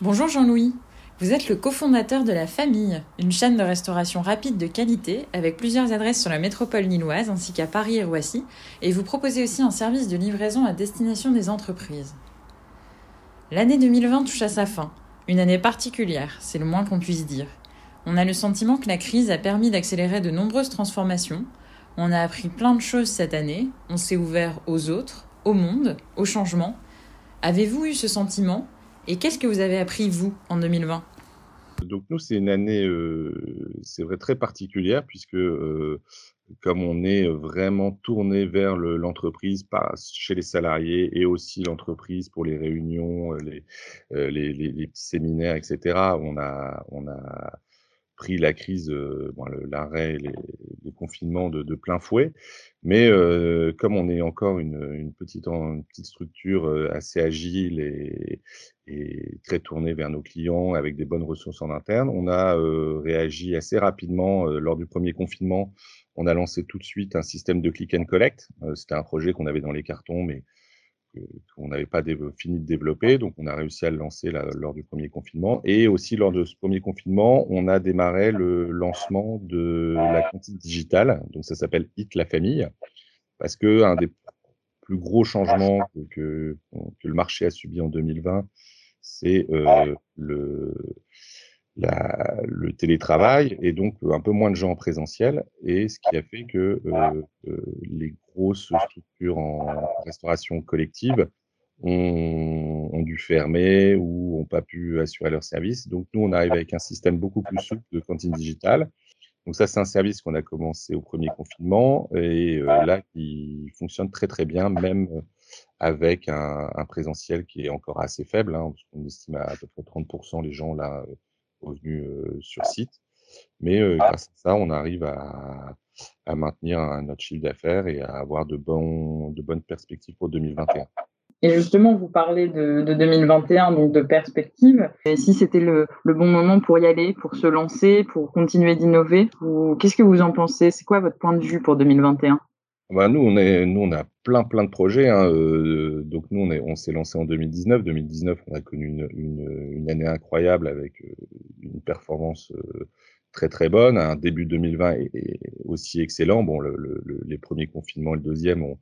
Bonjour Jean-Louis. Vous êtes le cofondateur de La Famille, une chaîne de restauration rapide de qualité avec plusieurs adresses sur la métropole lilloise ainsi qu'à Paris et Roissy, et vous proposez aussi un service de livraison à destination des entreprises. L'année 2020 touche à sa fin, une année particulière, c'est le moins qu'on puisse dire. On a le sentiment que la crise a permis d'accélérer de nombreuses transformations, on a appris plein de choses cette année, on s'est ouvert aux autres, au monde, au changement. Avez-vous eu ce sentiment? Et qu'est-ce que vous avez appris, vous, en 2020 Donc nous, c'est une année, euh, c'est vrai, très particulière, puisque euh, comme on est vraiment tourné vers l'entreprise chez les salariés et aussi l'entreprise pour les réunions, euh, les, les, petits séminaires, etc., on a, on a pris la crise, euh, bon, l'arrêt, les, les, confinements de, plein fouet. Mais euh, comme on est encore une, petite, une petite structure euh, assez agile et, très tournée vers nos clients avec des bonnes ressources en interne, on a euh, réagi assez rapidement lors du premier confinement. On a lancé tout de suite un système de click and collect. C'était un projet qu'on avait dans les cartons, mais qu'on n'avait pas fini de développer. Donc, on a réussi à le lancer lors du premier confinement. Et aussi, lors de ce premier confinement, on a démarré le lancement de la cantine digitale. Donc, ça s'appelle Hit la famille. Parce que un des plus gros changements que, le marché a subi en 2020, c'est euh, le, le télétravail et donc un peu moins de gens en présentiel. Et ce qui a fait que euh, euh, les grosses structures en restauration collective ont, dû fermer ou n'ont pas pu assurer leur service. Donc nous, on arrive avec un système beaucoup plus souple de cantine digitale. Donc ça, c'est un service qu'on a commencé au premier confinement et euh, là qui fonctionne très très bien, même avec un, présentiel qui est encore assez faible. Hein, parce qu'on estime à, à peu près 30% les gens là revenus sur site. Mais grâce à ça, on arrive à, à maintenir notre chiffre d'affaires et à avoir de, bons, de bonnes perspectives pour 2021. Et justement, vous parlez de, de 2021, donc de perspectives. Et si c'était le, le, bon moment pour y aller, pour se lancer, pour continuer d'innover, qu'est-ce que vous en pensez? C'est quoi votre point de vue pour 2021 bah nous, on est, nous, on a plein, plein de projets. Hein. Euh, donc nous, on, est, on s'est lancé en 2019. 2019, on a connu une, une, une année incroyable avec euh, une performance euh, très, très bonne. Un début 2020 est, aussi excellent. Bon, le, le, les premiers confinements et le deuxième ont,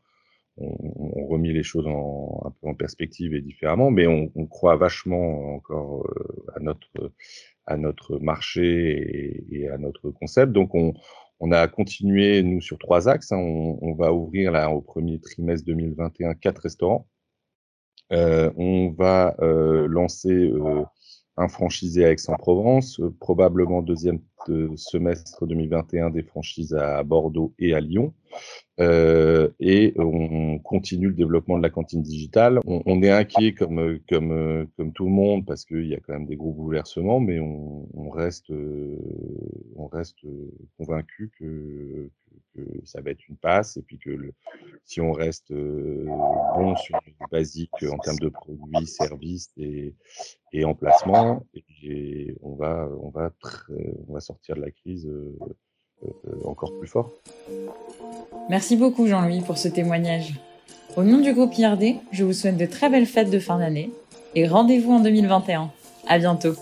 ont, remis les choses en, un peu en perspective et différemment, mais on, croit vachement encore à notre à notre marché et, à notre concept. Donc on, a continué, nous, sur trois axes. Hein. On, va ouvrir là, au premier trimestre 2021 quatre restaurants. Euh, on va euh, lancer euh, un franchisé à Aix-en-Provence, euh, probablement deuxième semestre 2021 des franchises à Bordeaux et à Lyon. Euh, et on continue le développement de la cantine digitale. On, est inquiet comme comme comme tout le monde parce qu'il y a quand même des gros bouleversements, mais on, reste on reste convaincu que, ça va être une passe et puis que le, si on reste bon sur les basiques en termes de produits, services et, et emplacement, et on va on va on va sortir de la crise encore plus fort. Merci beaucoup Jean-Louis pour ce témoignage. Au nom du groupe IRD, je vous souhaite de très belles fêtes de fin d'année et rendez-vous en 2021. À bientôt.